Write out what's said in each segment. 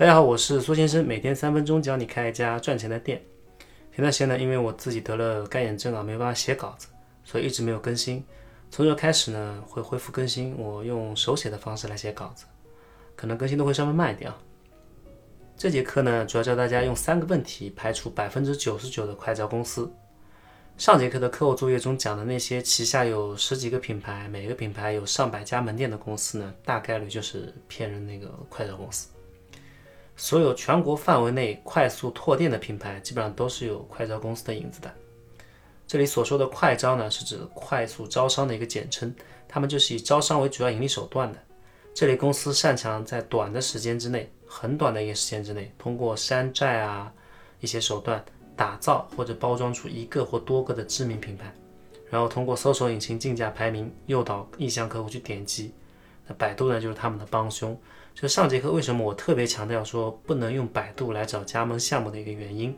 大家好，我是苏先生，每天三分钟教你开一家赚钱的店。前段时间呢，因为我自己得了干眼症啊，没办法写稿子，所以一直没有更新。从这开始呢，会恢复更新，我用手写的方式来写稿子，可能更新都会稍微慢一点啊。这节课呢，主要教大家用三个问题排除百分之九十九的快招公司。上节课的课后作业中讲的那些旗下有十几个品牌，每个品牌有上百家门店的公司呢，大概率就是骗人那个快招公司。所有全国范围内快速拓店的品牌，基本上都是有快招公司的影子的。这里所说的快招呢，是指快速招商的一个简称，他们就是以招商为主要盈利手段的。这类公司擅长在短的时间之内，很短的一个时间之内，通过山寨啊一些手段。打造或者包装出一个或多个的知名品牌，然后通过搜索引擎竞价排名诱导意向客户去点击。百度呢，就是他们的帮凶。就上节课为什么我特别强调说不能用百度来找加盟项目的一个原因。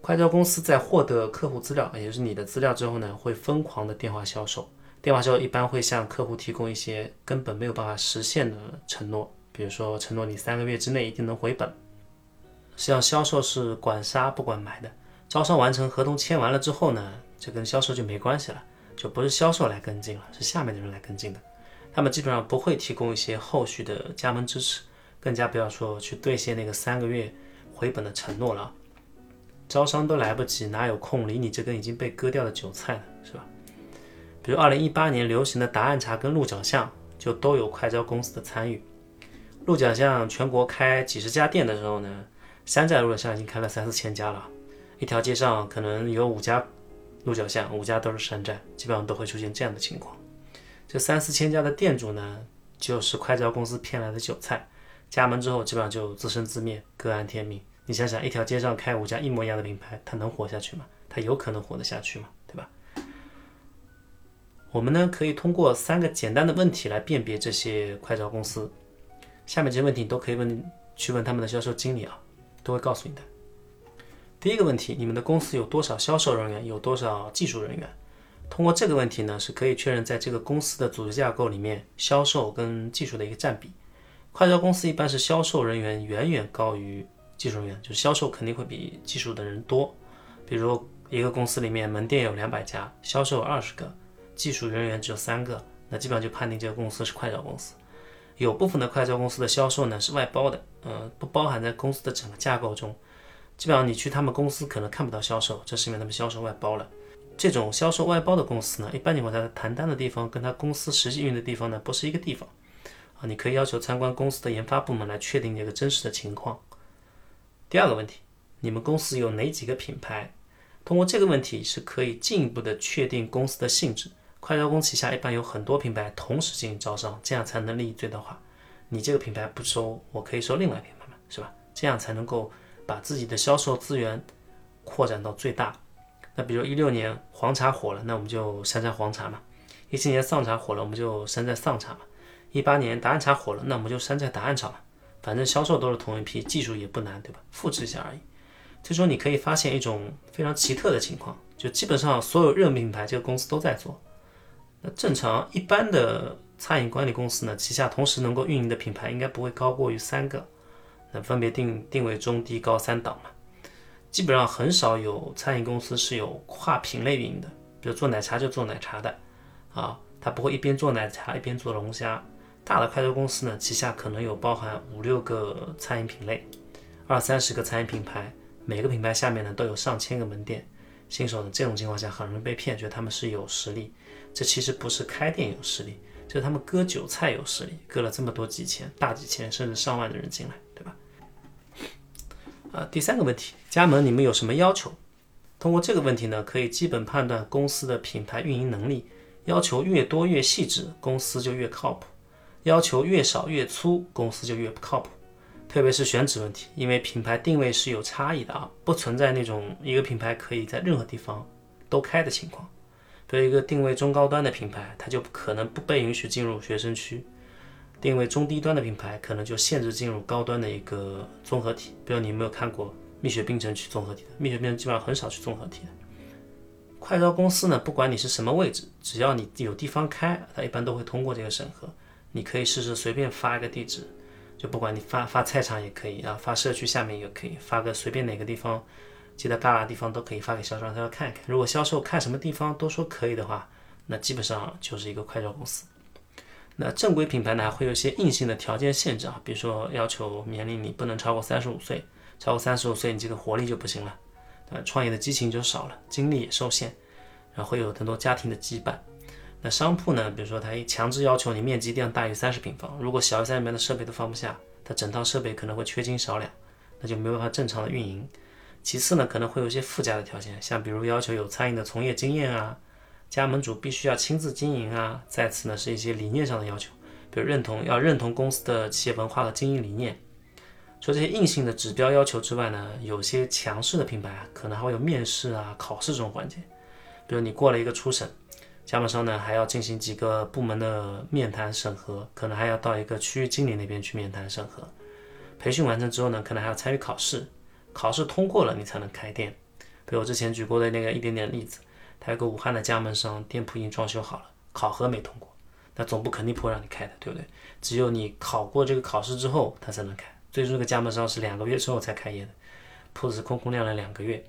快招公司在获得客户资料，也就是你的资料之后呢，会疯狂的电话销售。电话销售一般会向客户提供一些根本没有办法实现的承诺，比如说承诺你三个月之内一定能回本。实际上，销售是管杀不管埋的。招商完成，合同签完了之后呢，这跟销售就没关系了，就不是销售来跟进了，是下面的人来跟进的。他们基本上不会提供一些后续的加盟支持，更加不要说去兑现那个三个月回本的承诺了。招商都来不及，哪有空理你这根已经被割掉的韭菜呢？是吧？比如二零一八年流行的答案茶跟鹿角巷，就都有快招公司的参与。鹿角巷全国开几十家店的时候呢？山寨鹿角巷已经开了三四千家了，一条街上可能有五家鹿角巷，五家都是山寨，基本上都会出现这样的情况。这三四千家的店主呢，就是快招公司骗来的韭菜，加盟之后基本上就自生自灭，各安天命。你想想，一条街上开五家一模一样的品牌，它能活下去吗？它有可能活得下去吗？对吧？我们呢可以通过三个简单的问题来辨别这些快招公司。下面这些问题你都可以问去问他们的销售经理啊。都会告诉你的。第一个问题，你们的公司有多少销售人员，有多少技术人员？通过这个问题呢，是可以确认在这个公司的组织架构里面，销售跟技术的一个占比。快销公司一般是销售人员远远高于技术人员，就是销售肯定会比技术的人多。比如一个公司里面门店有两百家，销售二十个，技术人员只有三个，那基本上就判定这个公司是快销公司。有部分的快销公司的销售呢是外包的，呃，不包含在公司的整个架构中。基本上你去他们公司可能看不到销售，这是因为他们销售外包了。这种销售外包的公司呢，一般情况下谈单的地方跟他公司实际运营的地方呢不是一个地方啊。你可以要求参观公司的研发部门来确定这个真实的情况。第二个问题，你们公司有哪几个品牌？通过这个问题是可以进一步的确定公司的性质。快招公旗下一般有很多品牌同时进行招商，这样才能利益最大化。你这个品牌不收，我可以收另外品牌嘛，是吧？这样才能够把自己的销售资源扩展到最大。那比如一六年黄茶火了，那我们就山寨黄茶嘛；一七年丧茶火了，我们就山寨丧茶嘛；一八年答案茶火了，那我们就山寨答案茶嘛。反正销售都是同一批，技术也不难，对吧？复制一下而已。这时候你可以发现一种非常奇特的情况，就基本上所有热门品牌这个公司都在做。那正常一般的餐饮管理公司呢，旗下同时能够运营的品牌应该不会高过于三个，那分别定定位中低高三档嘛。基本上很少有餐饮公司是有跨品类运营的，比如做奶茶就做奶茶的，啊，他不会一边做奶茶一边做龙虾。大的快销公司呢，旗下可能有包含五六个餐饮品类，二三十个餐饮品牌，每个品牌下面呢都有上千个门店。新手呢这种情况下很容易被骗，觉得他们是有实力。这其实不是开店有实力，就是他们割韭菜有实力，割了这么多几千、大几千甚至上万的人进来，呃？第三个问题，加盟你们有什么要求？通过这个问题呢，可以基本判断公司的品牌运营能力。要求越多越细致，公司就越靠谱；要求越少越粗，公司就越不靠谱。特别是选址问题，因为品牌定位是有差异的啊，不存在那种一个品牌可以在任何地方都开的情况。比如一个定位中高端的品牌，它就不可能不被允许进入学生区；定位中低端的品牌，可能就限制进入高端的一个综合体。比如你有没有看过蜜雪冰城去综合体的？蜜雪冰城基本上很少去综合体的。快招公司呢，不管你是什么位置，只要你有地方开，它一般都会通过这个审核。你可以试试随便发一个地址，就不管你发发菜场也可以啊，发社区下面也可以，发个随便哪个地方，记得旮旯地方都可以发给销售让他看一看。如果销售看什么地方都说可以的话，那基本上就是一个快招公司。那正规品牌呢，会有一些硬性的条件限制啊，比如说要求年龄你不能超过三十五岁，超过三十五岁你这个活力就不行了，呃，创业的激情就少了，精力也受限，然后会有很多家庭的羁绊。那商铺呢，比如说它强制要求你面积一定要大于三十平方，如果小于三十平方的设备都放不下，它整套设备可能会缺斤少两，那就没有办法正常的运营。其次呢，可能会有一些附加的条件，像比如要求有餐饮的从业经验啊。加盟主必须要亲自经营啊！再次呢是一些理念上的要求，比如认同要认同公司的企业文化和经营理念。除这些硬性的指标要求之外呢，有些强势的品牌啊，可能还会有面试啊、考试这种环节。比如你过了一个初审，加盟商呢还要进行几个部门的面谈审核，可能还要到一个区域经理那边去面谈审核。培训完成之后呢，可能还要参与考试，考试通过了你才能开店。比如我之前举过的那个一点点例子。还有个武汉的加盟商，店铺已经装修好了，考核没通过，那总部肯定不会让你开的，对不对？只有你考过这个考试之后，他才能开。最终这个加盟商是两个月之后才开业的，铺子空空晾了两个月，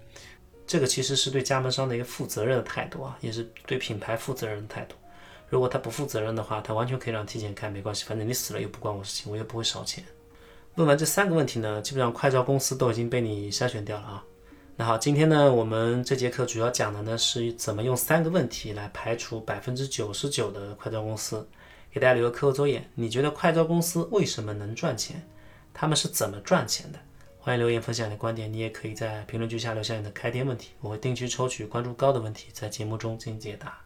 这个其实是对加盟商的一个负责任的态度啊，也是对品牌负责任的态度。如果他不负责任的话，他完全可以让提前开，没关系，反正你死了又不关我事情，我也不会少钱。问完这三个问题呢，基本上快招公司都已经被你筛选掉了啊。那好，今天呢，我们这节课主要讲的呢是怎么用三个问题来排除百分之九十九的快招公司，给大家留个课后作业。你觉得快招公司为什么能赚钱？他们是怎么赚钱的？欢迎留言分享你的观点。你也可以在评论区下留下你的开店问题，我会定期抽取关注高的问题，在节目中进行解答。